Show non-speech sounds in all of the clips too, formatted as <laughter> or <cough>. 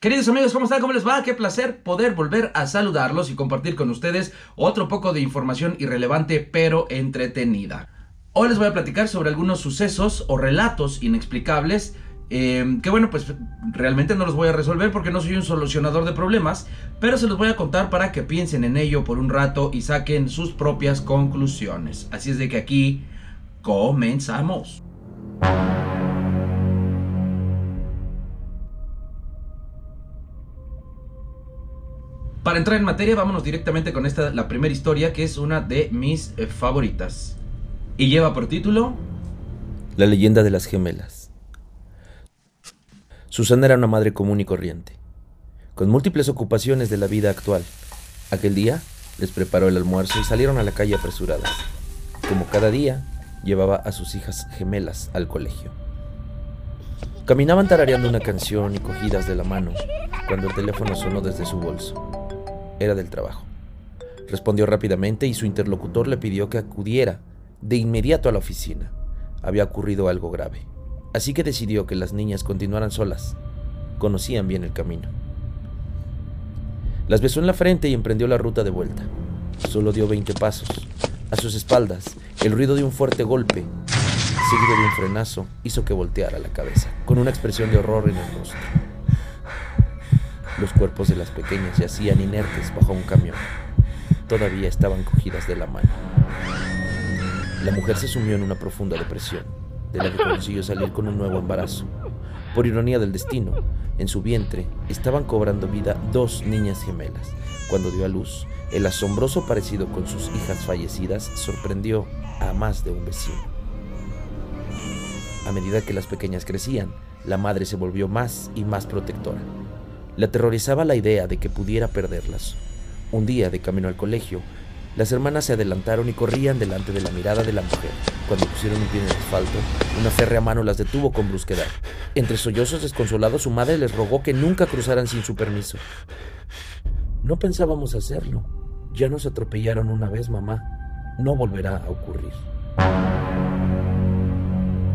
Queridos amigos, ¿cómo están? ¿Cómo les va? Qué placer poder volver a saludarlos y compartir con ustedes otro poco de información irrelevante pero entretenida. Hoy les voy a platicar sobre algunos sucesos o relatos inexplicables eh, que bueno, pues realmente no los voy a resolver porque no soy un solucionador de problemas, pero se los voy a contar para que piensen en ello por un rato y saquen sus propias conclusiones. Así es de que aquí comenzamos. Para entrar en materia, vámonos directamente con esta, la primera historia, que es una de mis eh, favoritas. Y lleva por título... La leyenda de las gemelas. Susana era una madre común y corriente, con múltiples ocupaciones de la vida actual. Aquel día les preparó el almuerzo y salieron a la calle apresuradas. Como cada día, llevaba a sus hijas gemelas al colegio. Caminaban tarareando una canción y cogidas de la mano cuando el teléfono sonó desde su bolso era del trabajo. Respondió rápidamente y su interlocutor le pidió que acudiera de inmediato a la oficina. Había ocurrido algo grave, así que decidió que las niñas continuaran solas. Conocían bien el camino. Las besó en la frente y emprendió la ruta de vuelta. Solo dio 20 pasos. A sus espaldas, el ruido de un fuerte golpe, seguido de un frenazo, hizo que volteara la cabeza, con una expresión de horror en el rostro. Los cuerpos de las pequeñas yacían inertes bajo un camión. Todavía estaban cogidas de la mano. La mujer se sumió en una profunda depresión, de la que consiguió salir con un nuevo embarazo. Por ironía del destino, en su vientre estaban cobrando vida dos niñas gemelas. Cuando dio a luz, el asombroso parecido con sus hijas fallecidas sorprendió a más de un vecino. A medida que las pequeñas crecían, la madre se volvió más y más protectora. Le aterrorizaba la idea de que pudiera perderlas. Un día, de camino al colegio, las hermanas se adelantaron y corrían delante de la mirada de la mujer. Cuando pusieron un pie en el asfalto, una férrea mano las detuvo con brusquedad. Entre sollozos desconsolados, su madre les rogó que nunca cruzaran sin su permiso. No pensábamos hacerlo. Ya nos atropellaron una vez, mamá. No volverá a ocurrir.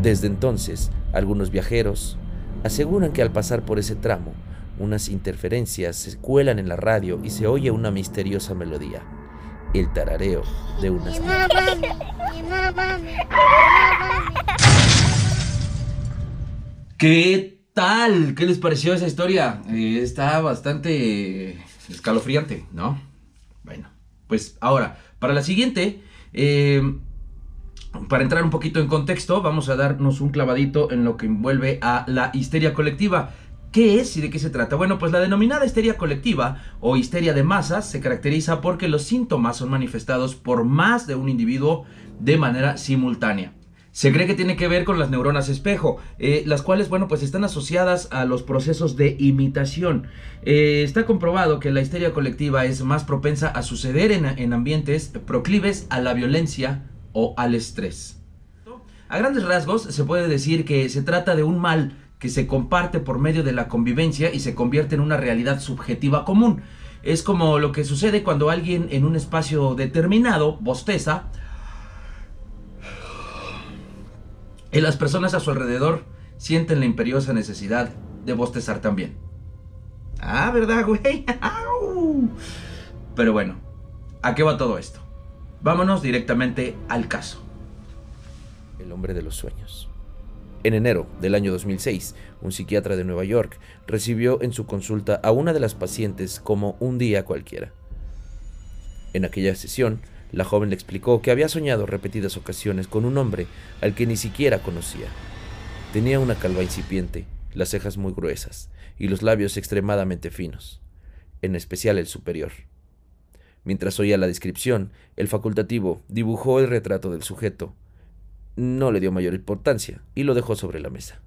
Desde entonces, algunos viajeros aseguran que al pasar por ese tramo, unas interferencias se cuelan en la radio y se oye una misteriosa melodía. El tarareo de unas ¿Qué tal? ¿Qué les pareció esa historia? Eh, está bastante escalofriante, ¿no? Bueno, pues ahora, para la siguiente, eh, para entrar un poquito en contexto, vamos a darnos un clavadito en lo que envuelve a la histeria colectiva. ¿Qué es y de qué se trata? Bueno, pues la denominada histeria colectiva o histeria de masas se caracteriza porque los síntomas son manifestados por más de un individuo de manera simultánea. Se cree que tiene que ver con las neuronas espejo, eh, las cuales, bueno, pues están asociadas a los procesos de imitación. Eh, está comprobado que la histeria colectiva es más propensa a suceder en, en ambientes proclives a la violencia o al estrés. A grandes rasgos se puede decir que se trata de un mal que se comparte por medio de la convivencia y se convierte en una realidad subjetiva común. Es como lo que sucede cuando alguien en un espacio determinado bosteza y las personas a su alrededor sienten la imperiosa necesidad de bostezar también. Ah, ¿verdad, güey? <laughs> Pero bueno, ¿a qué va todo esto? Vámonos directamente al caso. El hombre de los sueños. En enero del año 2006, un psiquiatra de Nueva York recibió en su consulta a una de las pacientes como un día cualquiera. En aquella sesión, la joven le explicó que había soñado repetidas ocasiones con un hombre al que ni siquiera conocía. Tenía una calva incipiente, las cejas muy gruesas y los labios extremadamente finos, en especial el superior. Mientras oía la descripción, el facultativo dibujó el retrato del sujeto no le dio mayor importancia y lo dejó sobre la mesa.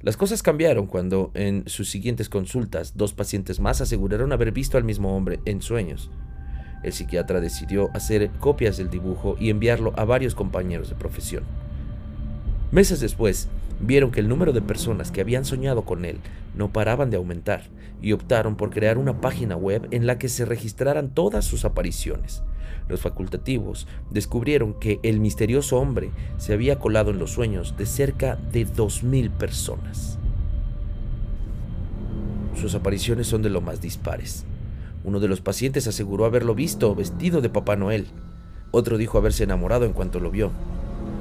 Las cosas cambiaron cuando en sus siguientes consultas dos pacientes más aseguraron haber visto al mismo hombre en sueños. El psiquiatra decidió hacer copias del dibujo y enviarlo a varios compañeros de profesión. Meses después, vieron que el número de personas que habían soñado con él no paraban de aumentar y optaron por crear una página web en la que se registraran todas sus apariciones. Los facultativos descubrieron que el misterioso hombre se había colado en los sueños de cerca de 2.000 personas. sus apariciones son de lo más dispares. Uno de los pacientes aseguró haberlo visto vestido de Papá Noel. Otro dijo haberse enamorado en cuanto lo vio.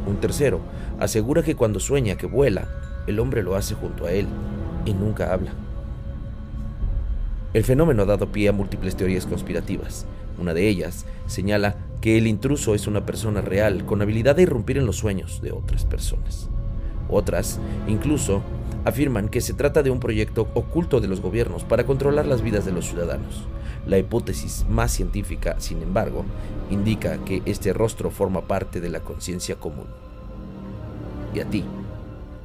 Un tercero asegura que cuando sueña que vuela, el hombre lo hace junto a él y nunca habla. El fenómeno ha dado pie a múltiples teorías conspirativas. Una de ellas señala que el intruso es una persona real con habilidad de irrumpir en los sueños de otras personas. Otras, incluso, afirman que se trata de un proyecto oculto de los gobiernos para controlar las vidas de los ciudadanos. La hipótesis más científica, sin embargo, indica que este rostro forma parte de la conciencia común. ¿Y a ti?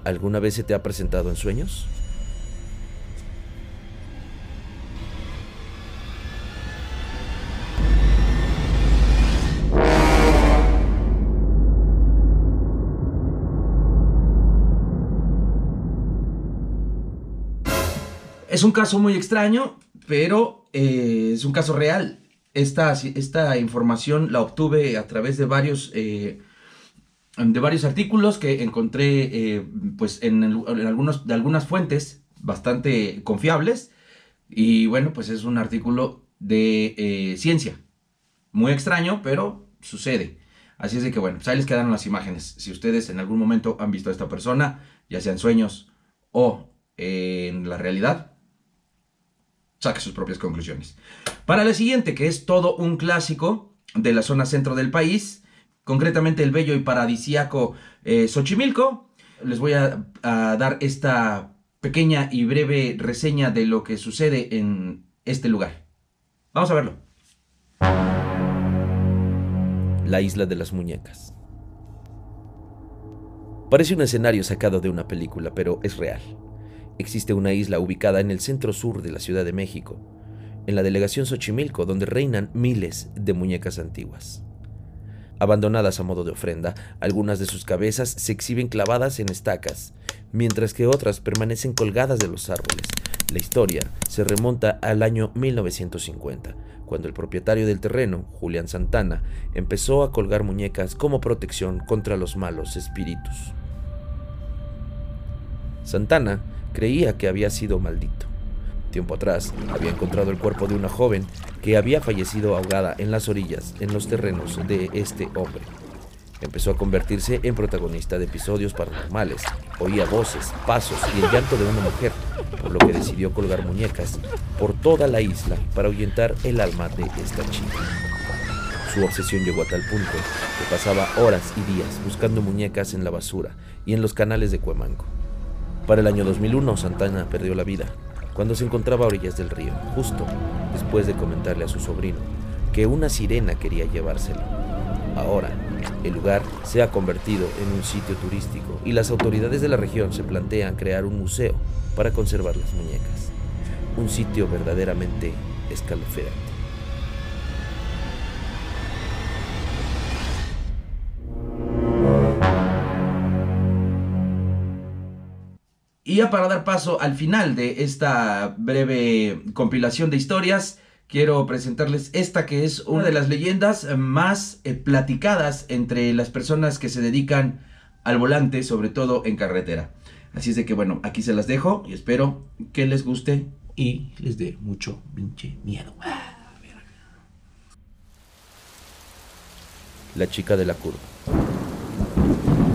¿Alguna vez se te ha presentado en sueños? Es un caso muy extraño, pero eh, es un caso real. Esta, esta, información la obtuve a través de varios, eh, de varios artículos que encontré eh, pues en, algunos, de algunas fuentes bastante confiables. Y bueno, pues es un artículo de ciencia. Muy extraño, pero sucede. Así es de que bueno, pues ahí les quedaron las imágenes. Si ustedes en algún momento han visto a esta persona, ya sea en sueños o en la realidad, saque sus propias conclusiones. Para la siguiente, que es todo un clásico de la zona centro del país, concretamente el bello y paradisíaco eh, Xochimilco, les voy a dar esta pequeña y breve reseña de lo que sucede en este lugar. Vamos a verlo. La isla de las muñecas. Parece un escenario sacado de una película, pero es real. Existe una isla ubicada en el centro sur de la Ciudad de México, en la delegación Xochimilco, donde reinan miles de muñecas antiguas. Abandonadas a modo de ofrenda, algunas de sus cabezas se exhiben clavadas en estacas, mientras que otras permanecen colgadas de los árboles. La historia se remonta al año 1950, cuando el propietario del terreno, Julián Santana, empezó a colgar muñecas como protección contra los malos espíritus. Santana creía que había sido maldito. Tiempo atrás había encontrado el cuerpo de una joven que había fallecido ahogada en las orillas, en los terrenos de este hombre. Empezó a convertirse en protagonista de episodios paranormales. Oía voces, pasos y el llanto de una mujer, por lo que decidió colgar muñecas por toda la isla para ahuyentar el alma de esta chica. Su obsesión llegó a tal punto que pasaba horas y días buscando muñecas en la basura y en los canales de Cuemanco. Para el año 2001, Santana perdió la vida cuando se encontraba a orillas del río, justo después de comentarle a su sobrino que una sirena quería llevárselo. Ahora, el lugar se ha convertido en un sitio turístico y las autoridades de la región se plantean crear un museo para conservar las muñecas. Un sitio verdaderamente escalofriante. Y ya para dar paso al final de esta breve compilación de historias, quiero presentarles esta que es una de las leyendas más eh, platicadas entre las personas que se dedican al volante, sobre todo en carretera. Así es de que bueno, aquí se las dejo y espero que les guste y les dé mucho pinche miedo. La chica de la curva.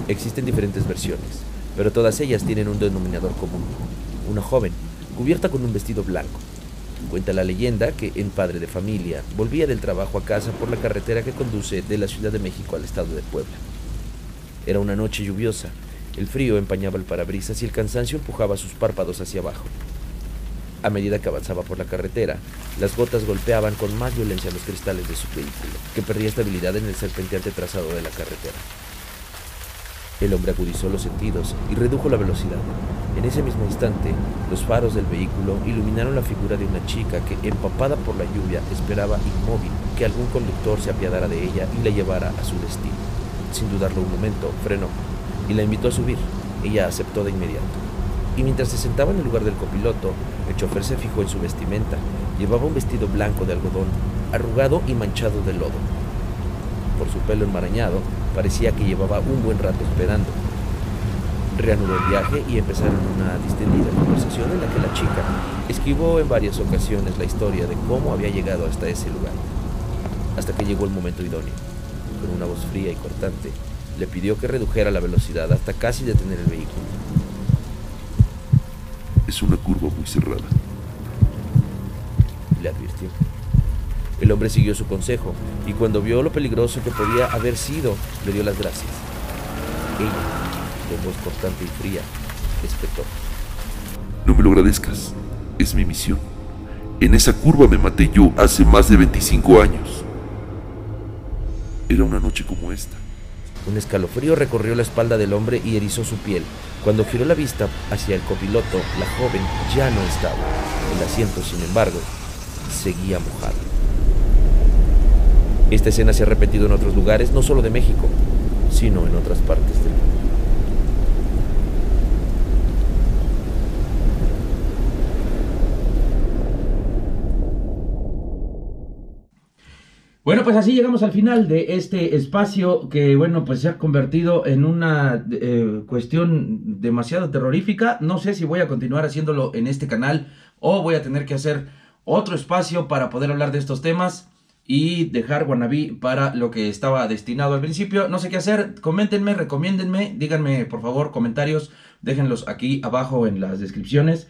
Existen diferentes versiones pero todas ellas tienen un denominador común, una joven, cubierta con un vestido blanco. Cuenta la leyenda que en padre de familia volvía del trabajo a casa por la carretera que conduce de la Ciudad de México al estado de Puebla. Era una noche lluviosa, el frío empañaba el parabrisas y el cansancio empujaba sus párpados hacia abajo. A medida que avanzaba por la carretera, las gotas golpeaban con más violencia los cristales de su vehículo, que perdía estabilidad en el serpenteante trazado de la carretera. El hombre agudizó los sentidos y redujo la velocidad. En ese mismo instante, los faros del vehículo iluminaron la figura de una chica que, empapada por la lluvia, esperaba inmóvil que algún conductor se apiadara de ella y la llevara a su destino. Sin dudarlo un momento, frenó y la invitó a subir. Ella aceptó de inmediato. Y mientras se sentaba en el lugar del copiloto, el chofer se fijó en su vestimenta. Llevaba un vestido blanco de algodón, arrugado y manchado de lodo. Por su pelo enmarañado, parecía que llevaba un buen rato esperando. Reanudó el viaje y empezaron una distendida conversación en la que la chica esquivó en varias ocasiones la historia de cómo había llegado hasta ese lugar, hasta que llegó el momento idóneo. Con una voz fría y cortante, le pidió que redujera la velocidad hasta casi detener el vehículo. Es una curva muy cerrada. Le advirtió. El hombre siguió su consejo y cuando vio lo peligroso que podía haber sido, le dio las gracias. Ella, de voz cortante y fría, espetó. No me lo agradezcas. Es mi misión. En esa curva me maté yo hace más de 25 años. Era una noche como esta. Un escalofrío recorrió la espalda del hombre y erizó su piel. Cuando giró la vista hacia el copiloto, la joven ya no estaba. El asiento, sin embargo, seguía mojado. Esta escena se ha repetido en otros lugares, no solo de México, sino en otras partes del mundo. Bueno, pues así llegamos al final de este espacio que, bueno, pues se ha convertido en una eh, cuestión demasiado terrorífica. No sé si voy a continuar haciéndolo en este canal o voy a tener que hacer otro espacio para poder hablar de estos temas y dejar Guanabí para lo que estaba destinado al principio. No sé qué hacer, coméntenme, recomiéndenme, díganme por favor comentarios, déjenlos aquí abajo en las descripciones.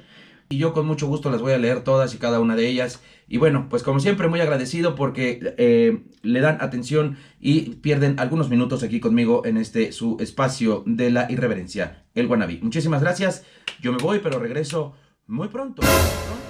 Y yo con mucho gusto las voy a leer todas y cada una de ellas. Y bueno, pues como siempre muy agradecido porque eh, le dan atención y pierden algunos minutos aquí conmigo en este su espacio de la irreverencia, el Guanabí. Muchísimas gracias, yo me voy pero regreso muy pronto. Muy pronto.